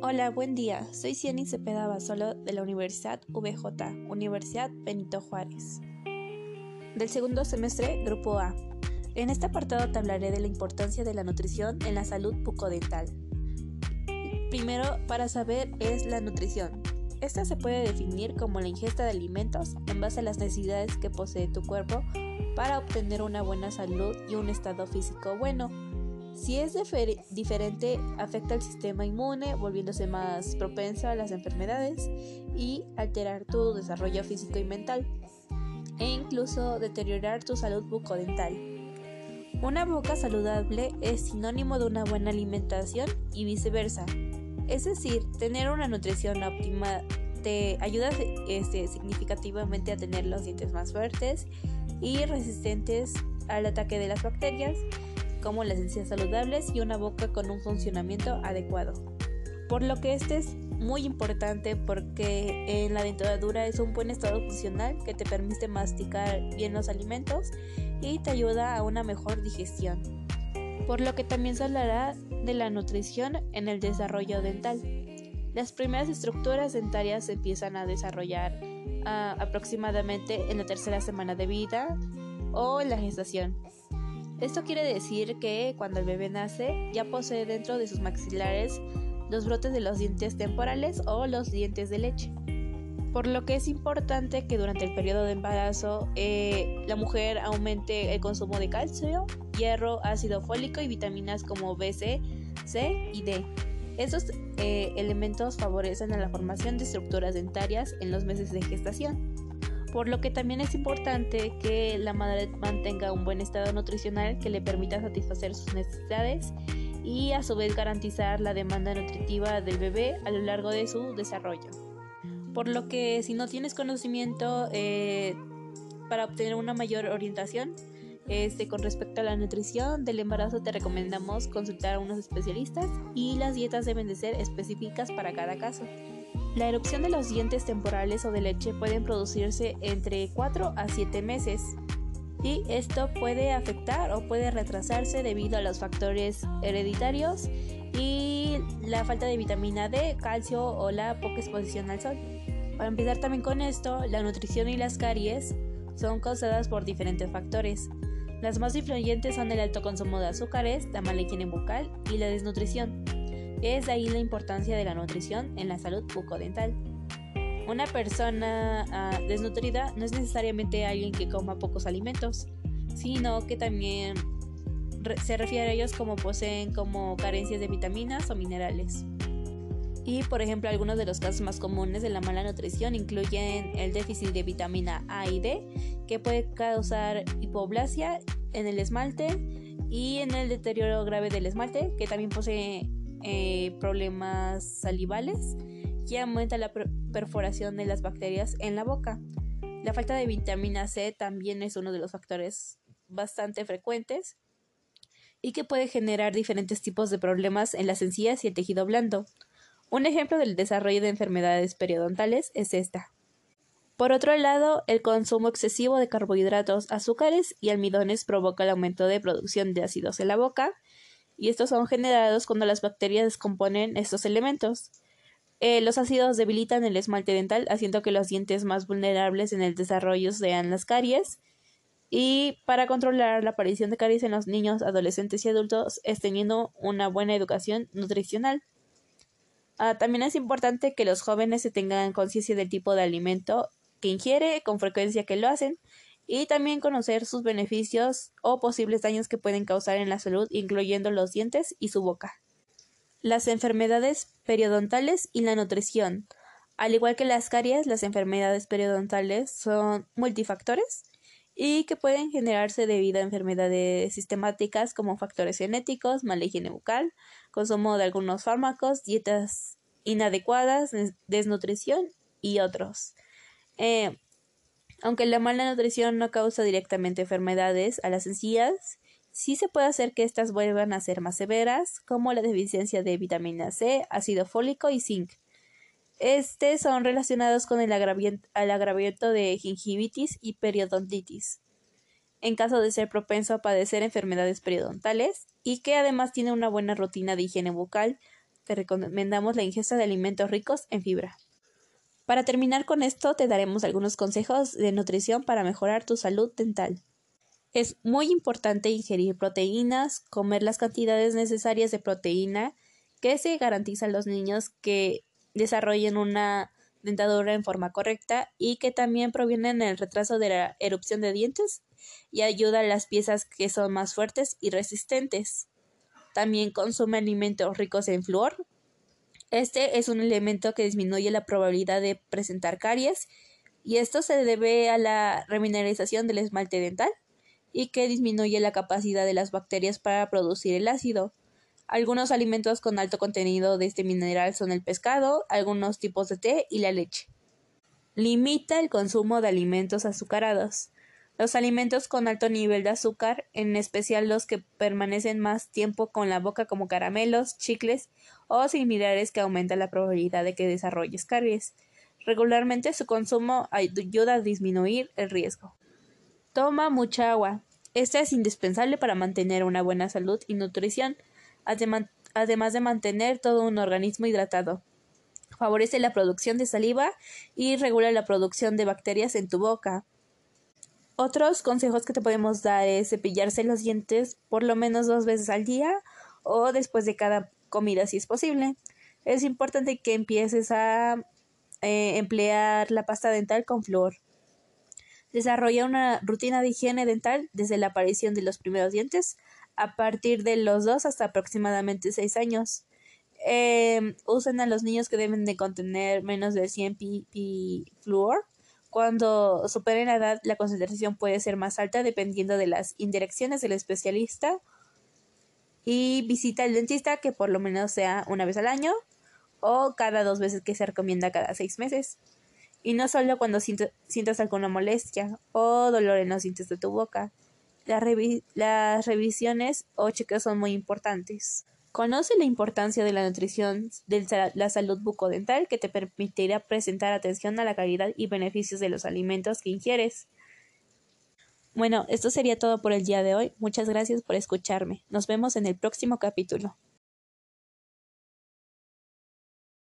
Hola, buen día. Soy Cieny Cepeda Basolo de la Universidad VJ, Universidad Benito Juárez. Del segundo semestre, Grupo A. En este apartado te hablaré de la importancia de la nutrición en la salud bucodental. Primero, para saber es la nutrición. Esta se puede definir como la ingesta de alimentos en base a las necesidades que posee tu cuerpo para obtener una buena salud y un estado físico bueno. Si es diferente, afecta al sistema inmune, volviéndose más propenso a las enfermedades y alterar tu desarrollo físico y mental, e incluso deteriorar tu salud bucodental. Una boca saludable es sinónimo de una buena alimentación y viceversa. Es decir, tener una nutrición óptima te ayuda este, significativamente a tener los dientes más fuertes y resistentes al ataque de las bacterias, como las encías saludables y una boca con un funcionamiento adecuado. Por lo que este es muy importante porque en la dentadura es un buen estado funcional que te permite masticar bien los alimentos y te ayuda a una mejor digestión por lo que también se hablará de la nutrición en el desarrollo dental. Las primeras estructuras dentarias se empiezan a desarrollar ah, aproximadamente en la tercera semana de vida o en la gestación. Esto quiere decir que cuando el bebé nace ya posee dentro de sus maxilares los brotes de los dientes temporales o los dientes de leche por lo que es importante que durante el periodo de embarazo eh, la mujer aumente el consumo de calcio, hierro, ácido fólico y vitaminas como B, C, y D. Estos eh, elementos favorecen la formación de estructuras dentarias en los meses de gestación, por lo que también es importante que la madre mantenga un buen estado nutricional que le permita satisfacer sus necesidades y a su vez garantizar la demanda nutritiva del bebé a lo largo de su desarrollo por lo que si no tienes conocimiento eh, para obtener una mayor orientación este, con respecto a la nutrición del embarazo te recomendamos consultar a unos especialistas y las dietas deben de ser específicas para cada caso. La erupción de los dientes temporales o de leche pueden producirse entre 4 a 7 meses y esto puede afectar o puede retrasarse debido a los factores hereditarios y la falta de vitamina D, calcio o la poca exposición al sol. Para empezar también con esto, la nutrición y las caries son causadas por diferentes factores. Las más influyentes son el alto consumo de azúcares, la mala higiene bucal y la desnutrición. Es de ahí la importancia de la nutrición en la salud bucodental. Una persona ah, desnutrida no es necesariamente alguien que coma pocos alimentos, sino que también se refiere a ellos como poseen como carencias de vitaminas o minerales. Y por ejemplo, algunos de los casos más comunes de la mala nutrición incluyen el déficit de vitamina A y D, que puede causar hipoplasia en el esmalte y en el deterioro grave del esmalte, que también posee eh, problemas salivales y aumenta la perforación de las bacterias en la boca. La falta de vitamina C también es uno de los factores bastante frecuentes y que puede generar diferentes tipos de problemas en las encías y el tejido blando. Un ejemplo del desarrollo de enfermedades periodontales es esta. Por otro lado, el consumo excesivo de carbohidratos, azúcares y almidones provoca el aumento de producción de ácidos en la boca, y estos son generados cuando las bacterias descomponen estos elementos. Eh, los ácidos debilitan el esmalte dental, haciendo que los dientes más vulnerables en el desarrollo sean las caries. Y para controlar la aparición de caries en los niños, adolescentes y adultos es teniendo una buena educación nutricional. Ah, también es importante que los jóvenes se tengan conciencia del tipo de alimento que ingiere, con frecuencia que lo hacen, y también conocer sus beneficios o posibles daños que pueden causar en la salud, incluyendo los dientes y su boca. Las enfermedades periodontales y la nutrición. Al igual que las caries, las enfermedades periodontales son multifactores y que pueden generarse debido a enfermedades sistemáticas como factores genéticos, mala higiene bucal, consumo de algunos fármacos, dietas inadecuadas, desnutrición y otros. Eh, aunque la mala nutrición no causa directamente enfermedades a las encías, sí se puede hacer que éstas vuelvan a ser más severas, como la deficiencia de vitamina C, ácido fólico y zinc. Estos son relacionados con el agravamiento de gingivitis y periodontitis, en caso de ser propenso a padecer enfermedades periodontales y que además tiene una buena rutina de higiene bucal, te recomendamos la ingesta de alimentos ricos en fibra. Para terminar con esto, te daremos algunos consejos de nutrición para mejorar tu salud dental. Es muy importante ingerir proteínas, comer las cantidades necesarias de proteína que se garantiza a los niños que desarrollen una dentadura en forma correcta y que también provienen del retraso de la erupción de dientes y ayuda a las piezas que son más fuertes y resistentes. También consume alimentos ricos en flúor. Este es un elemento que disminuye la probabilidad de presentar caries y esto se debe a la remineralización del esmalte dental y que disminuye la capacidad de las bacterias para producir el ácido. Algunos alimentos con alto contenido de este mineral son el pescado, algunos tipos de té y la leche. Limita el consumo de alimentos azucarados. Los alimentos con alto nivel de azúcar, en especial los que permanecen más tiempo con la boca como caramelos, chicles o similares que aumentan la probabilidad de que desarrolles caries. Regularmente su consumo ayuda a disminuir el riesgo. Toma mucha agua. Esta es indispensable para mantener una buena salud y nutrición además de mantener todo un organismo hidratado. Favorece la producción de saliva y regula la producción de bacterias en tu boca. Otros consejos que te podemos dar es cepillarse los dientes por lo menos dos veces al día o después de cada comida si es posible. Es importante que empieces a eh, emplear la pasta dental con flúor. Desarrolla una rutina de higiene dental desde la aparición de los primeros dientes a partir de los 2 hasta aproximadamente 6 años. Eh, usen a los niños que deben de contener menos de 100 pp fluor. Cuando superen la edad, la concentración puede ser más alta dependiendo de las indirecciones del especialista. Y visita al dentista que por lo menos sea una vez al año o cada dos veces que se recomienda cada seis meses. Y no solo cuando sientas alguna molestia o dolor en los dientes de tu boca las revisiones o chequeos son muy importantes. Conoce la importancia de la nutrición de la salud bucodental que te permitirá presentar atención a la calidad y beneficios de los alimentos que ingieres. Bueno, esto sería todo por el día de hoy. Muchas gracias por escucharme. Nos vemos en el próximo capítulo.